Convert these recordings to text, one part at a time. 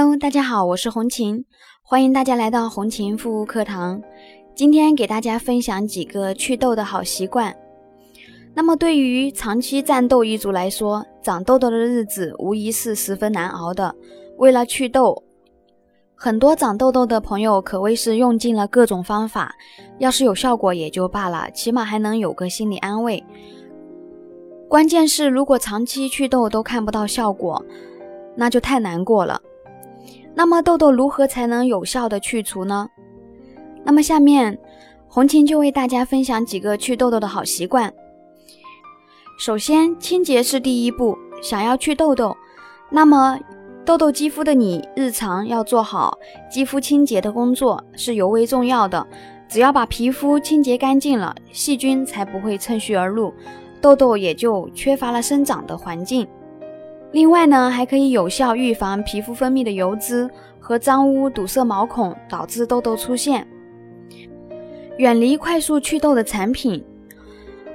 Hello，大家好，我是红琴，欢迎大家来到红琴护肤课堂。今天给大家分享几个祛痘的好习惯。那么，对于长期战斗一族来说，长痘痘的日子无疑是十分难熬的。为了祛痘，很多长痘痘的朋友可谓是用尽了各种方法。要是有效果也就罢了，起码还能有个心理安慰。关键是，如果长期祛痘都看不到效果，那就太难过了。那么痘痘如何才能有效的去除呢？那么下面红琴就为大家分享几个祛痘痘的好习惯。首先，清洁是第一步。想要去痘痘，那么痘痘肌肤的你日常要做好肌肤清洁的工作是尤为重要的。只要把皮肤清洁干净了，细菌才不会趁虚而入，痘痘也就缺乏了生长的环境。另外呢，还可以有效预防皮肤分泌的油脂和脏污堵塞毛孔，导致痘痘出现。远离快速祛痘的产品。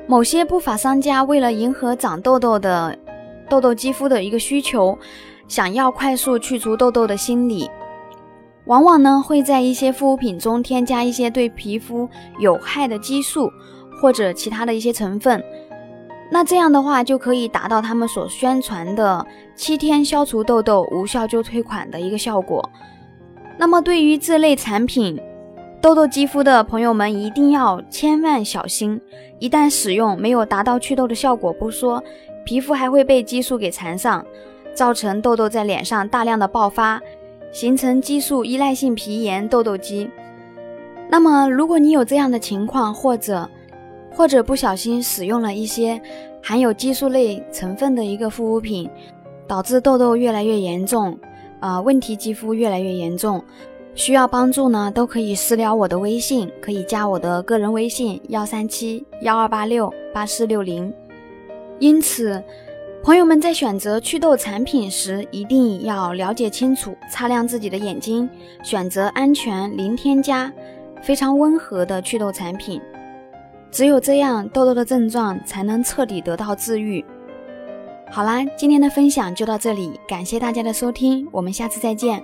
某些不法商家为了迎合长痘痘的痘痘肌肤的一个需求，想要快速去除痘痘的心理，往往呢会在一些护肤品中添加一些对皮肤有害的激素或者其他的一些成分。那这样的话，就可以达到他们所宣传的七天消除痘痘、无效就退款的一个效果。那么，对于这类产品，痘痘肌肤的朋友们一定要千万小心。一旦使用，没有达到祛痘的效果不说，皮肤还会被激素给缠上，造成痘痘在脸上大量的爆发，形成激素依赖性皮炎、痘痘肌。那么，如果你有这样的情况，或者或者不小心使用了一些含有激素类成分的一个护肤品，导致痘痘越来越严重，啊，问题肌肤越来越严重，需要帮助呢，都可以私聊我的微信，可以加我的个人微信幺三七幺二八六八四六零。因此，朋友们在选择祛痘产品时，一定要了解清楚，擦亮自己的眼睛，选择安全、零添加、非常温和的祛痘产品。只有这样，痘痘的症状才能彻底得到治愈。好啦，今天的分享就到这里，感谢大家的收听，我们下次再见。